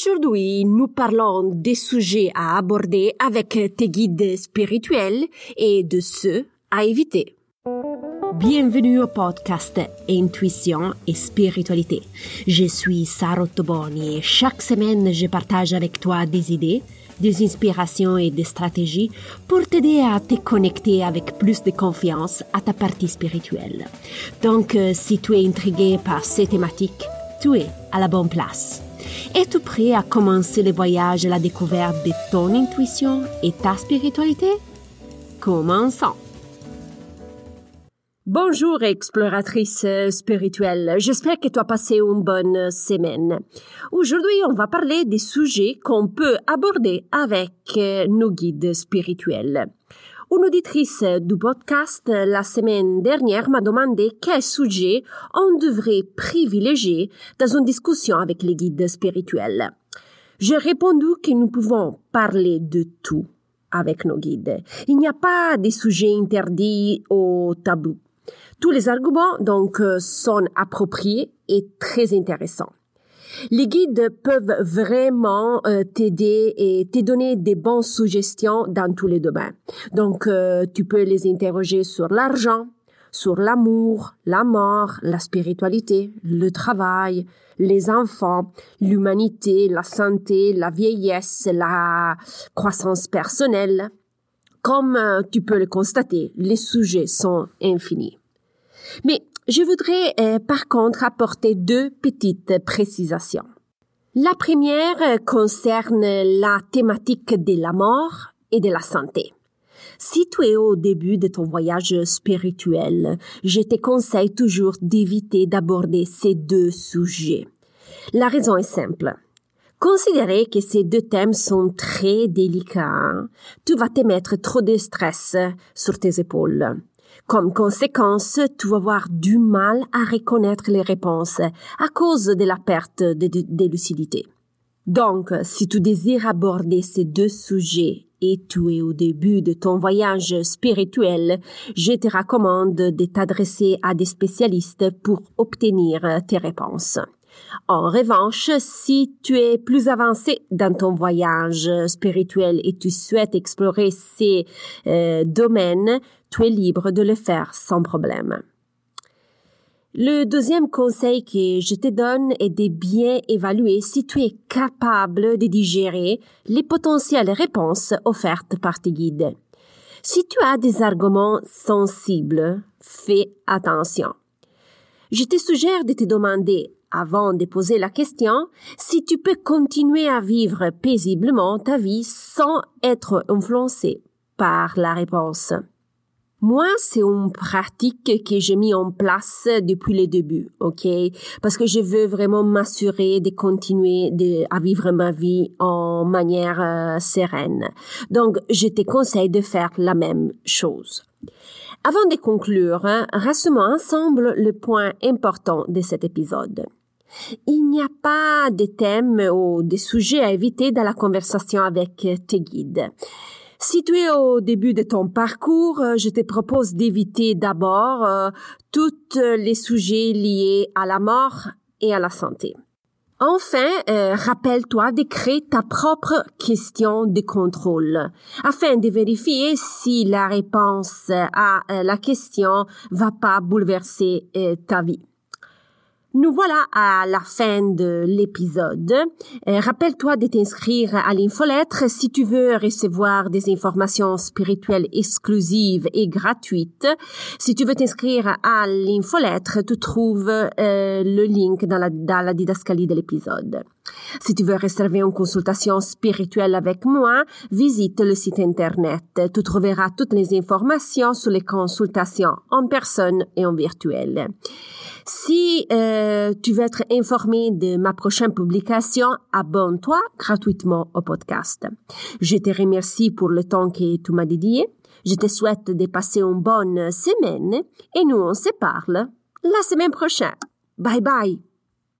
Aujourd'hui, nous parlons des sujets à aborder avec tes guides spirituels et de ceux à éviter. Bienvenue au podcast Intuition et Spiritualité. Je suis Sarah Toboni et chaque semaine je partage avec toi des idées, des inspirations et des stratégies pour t'aider à te connecter avec plus de confiance à ta partie spirituelle. Donc, euh, si tu es intrigué par ces thématiques, tu es à la bonne place. Es-tu prêt à commencer le voyage à la découverte de ton intuition et ta spiritualité? Commençons! Bonjour exploratrice spirituelle, j'espère que tu as passé une bonne semaine. Aujourd'hui, on va parler des sujets qu'on peut aborder avec nos guides spirituels. Une auditrice du podcast la semaine dernière m'a demandé quel sujet on devrait privilégier dans une discussion avec les guides spirituels. J'ai répondu que nous pouvons parler de tout avec nos guides. Il n'y a pas de sujet interdit ou tabou. Tous les arguments, donc, euh, sont appropriés et très intéressants. Les guides peuvent vraiment euh, t'aider et te donner des bonnes suggestions dans tous les domaines. Donc, euh, tu peux les interroger sur l'argent, sur l'amour, la mort, la spiritualité, le travail, les enfants, l'humanité, la santé, la vieillesse, la croissance personnelle. Comme tu peux le constater, les sujets sont infinis. Mais je voudrais euh, par contre apporter deux petites précisations. La première euh, concerne la thématique de la mort et de la santé. Si tu es au début de ton voyage spirituel, je te conseille toujours d'éviter d'aborder ces deux sujets. La raison est simple. Considérer que ces deux thèmes sont très délicats, tu vas te mettre trop de stress sur tes épaules. Comme conséquence, tu vas avoir du mal à reconnaître les réponses à cause de la perte de, lucidité. Donc, si tu désires aborder ces deux sujets et tu es au début de ton voyage spirituel, je te recommande de t'adresser à des spécialistes pour obtenir tes réponses. En revanche, si tu es plus avancé dans ton voyage spirituel et tu souhaites explorer ces euh, domaines, tu es libre de le faire sans problème. Le deuxième conseil que je te donne est de bien évaluer si tu es capable de digérer les potentielles réponses offertes par tes guides. Si tu as des arguments sensibles, fais attention. Je te suggère de te demander avant de poser la question si tu peux continuer à vivre paisiblement ta vie sans être influencé par la réponse. Moi, c'est une pratique que j'ai mis en place depuis le début, ok? Parce que je veux vraiment m'assurer de continuer à vivre ma vie en manière euh, sereine. Donc, je te conseille de faire la même chose. Avant de conclure, hein, ensemble le point important de cet épisode. Il n'y a pas de thème ou de sujet à éviter dans la conversation avec tes guides. Si tu es au début de ton parcours, je te propose d'éviter d'abord euh, tous les sujets liés à la mort et à la santé. Enfin, euh, rappelle-toi de créer ta propre question de contrôle afin de vérifier si la réponse à euh, la question va pas bouleverser ta vie. Nous voilà à la fin de l'épisode. Euh, rappelle-toi de t'inscrire à l'infolettre si tu veux recevoir des informations spirituelles exclusives et gratuites. Si tu veux t'inscrire à l'infolettre, tu trouves euh, le link dans la, dans didascalie de l'épisode. Si tu veux réserver une consultation spirituelle avec moi, visite le site internet. Tu trouveras toutes les informations sur les consultations en personne et en virtuel. Si euh, tu veux être informé de ma prochaine publication, abonne-toi gratuitement au podcast. Je te remercie pour le temps que tu m'as dédié. Je te souhaite de passer une bonne semaine et nous on se parle la semaine prochaine. Bye bye.